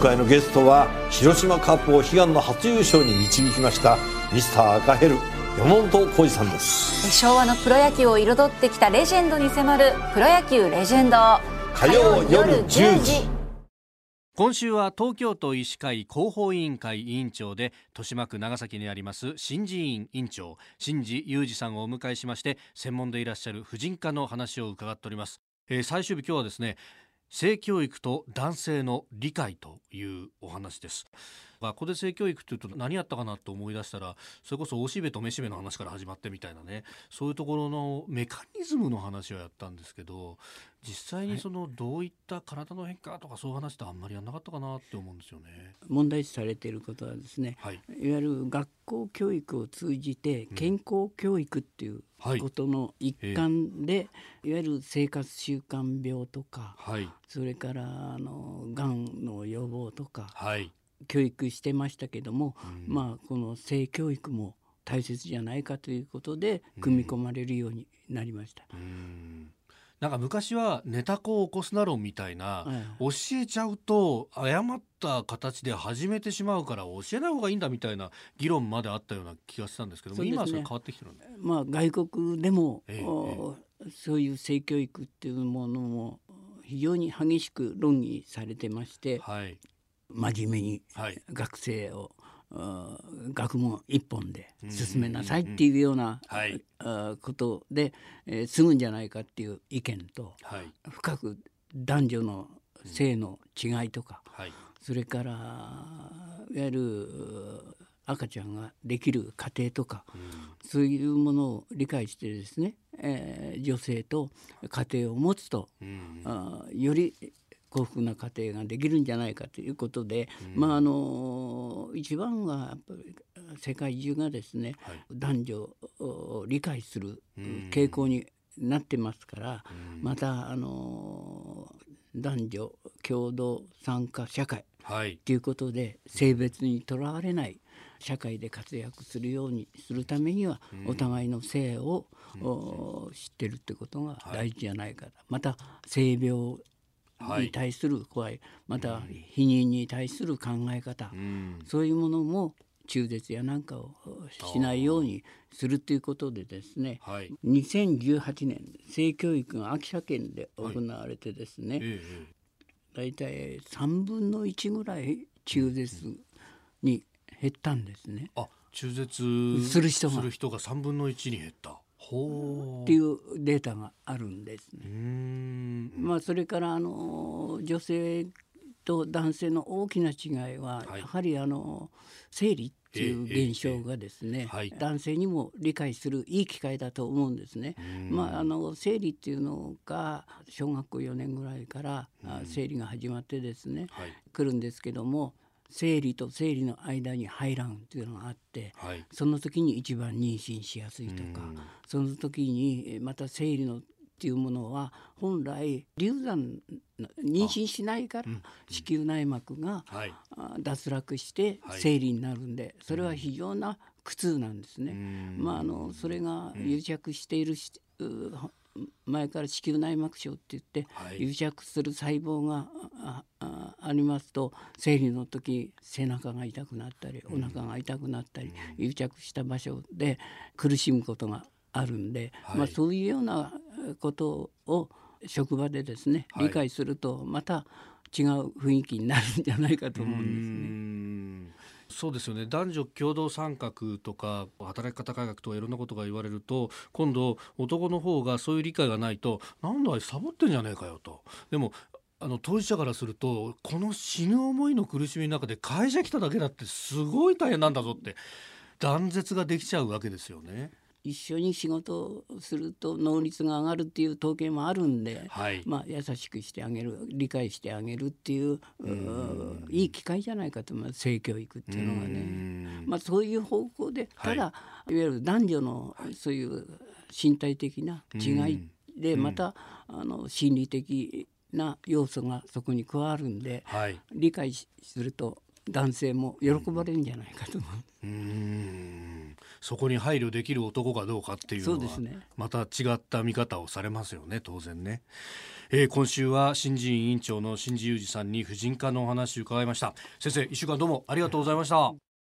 回のゲストは広島カップを悲願の初優勝に導きましたミスター赤ヘル山本浩二さんです。昭和のプロ野球を彩ってきたレジェンドに迫る「プロ野球レジェンド」火曜夜10時。今週は東京都医師会広報委員会委員長で豊島区長崎にあります新寺院院長新寺裕二さんをお迎えしまして専門でいらっしゃる婦人科の話を伺っております、えー、最終日今日はですね性教育と男性の理解というお話です。学校で性教育っていうと何やったかなと思い出したらそれこそおしべとめしべの話から始まってみたいなね。そういうところのメカニズムの話をやったんですけど実際にそのどういった体の変化とかそういう話ってあんまりやんなかったかなって思うんですよね。問題視されていることはですね、はい、いわゆる学校教育を通じて健康教育っていうことの一環で、うん、いわゆる生活習慣病とか、はい、それからあのがんの予防とか、はい、教育してましたけども、うん、まあこの性教育も大切じゃないかということで組み込まれるようになりました。うん。なんか昔はネタ子を起こすな論みたいな、教えちゃうと誤った形で始めてしまうから教えない方がいいんだみたいな議論まであったような気がしたんですけども、ね、今はそれ変わってきてるんでまあ外国でも、ええ、そういう性教育っていうものも非常に激しく論議されてまして、はい、真面目に学生を、はい、学問一本で進めなさいっていうような、ことで、えー、済むんじゃないかっていう意見と、はい、深く男女の性の違いとか、はい、それからいわゆる赤ちゃんができる過程とか、うん、そういうものを理解してですね、えー、女性と家庭を持つと、うん、あより幸福な家庭ができるんじゃないかということで、うん、まああの一番はやっぱり世界中がですね、はい、男女を理解する傾向になってますから、うん、またあの男女共同参加社会とい。うことで、性別にとらわれない社会で活躍するようにするためには、お互いの性を、知ってるってことが大事じゃないか、はい、また性病に対する怖い、また否認に対する考え方、そういうものも中絶やなんかをしないようにするということでですね、はい、2018年性教育が秋田県で行われてですね、はい、大体3分の1ぐらい中絶に減ったんですね。あ中絶する人が。する人が3分の1に減ったっていうデータがあるんですね。まあ、それからあの女性と男性の大きな違いは、やはりあの生理っていう現象がですね、男性にも理解するいい機会だと思うんですね。まあ、あの生理っていうのが小学校4年ぐらいから生理が始まってですね、来るんですけども生理と生理の間に排卵というのがあって、はい、その時に一番妊娠しやすいとか、その時にまた生理のっていうものは本来流産妊娠しないから子宮内膜が脱落して生理になるんでそれは非常な苦痛なんですね。まあ、あのそれが癒着している前から子宮内膜症って言って、癒着する細胞がありますと生理の時背中が痛くなったりお腹が痛くなったり、癒着した場所で苦しむことがあるんで、まあ、そういうようなことを職場でですね理解するとまた違う雰囲気になるんじゃないかと思うんですね。そうですよね男女共同参画とか働き方改革とかいろんなことが言われると今度男の方がそういう理解がないとなんだいサボってんじゃねえかよとでもあの当事者からするとこの死ぬ思いの苦しみの中で会社来ただけだってすごい大変なんだぞって断絶ができちゃうわけですよね。一緒に仕事をすると能率が上がるっていう統計もあるんで、はい、まあ、優しくしてあげる理解してあげるっていういい機会じゃないかと思います性教育っていうのがね。まあ、そういう方向でただ、はい、いわゆる男女のそういう身体的な違いでまたあの心理的な要素がそこに加わるんで、はい、理解すると男性も喜ばれるんじゃないかと思う。うんそこに配慮できる男かどうかっていうのはまた違った見方をされますよね当然ね。えー、今週は新人委員長の新次裕二さんに婦人科のお話を伺いました。先生一週間どうもありがとうございました